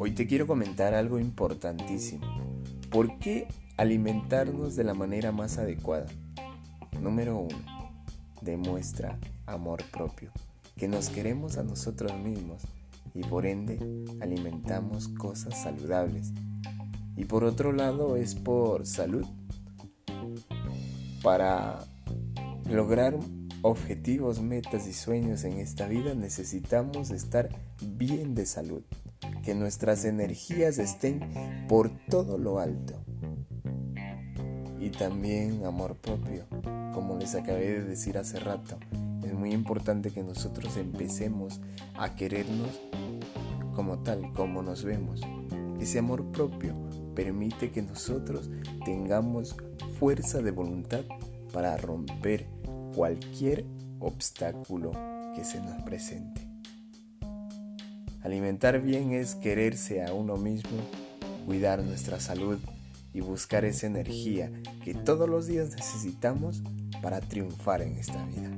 Hoy te quiero comentar algo importantísimo. ¿Por qué alimentarnos de la manera más adecuada? Número 1. Demuestra amor propio, que nos queremos a nosotros mismos y por ende alimentamos cosas saludables. Y por otro lado es por salud. Para lograr objetivos, metas y sueños en esta vida necesitamos estar bien de salud que nuestras energías estén por todo lo alto. Y también amor propio, como les acabé de decir hace rato, es muy importante que nosotros empecemos a querernos como tal, como nos vemos. Ese amor propio permite que nosotros tengamos fuerza de voluntad para romper cualquier obstáculo que se nos presente. Alimentar bien es quererse a uno mismo, cuidar nuestra salud y buscar esa energía que todos los días necesitamos para triunfar en esta vida.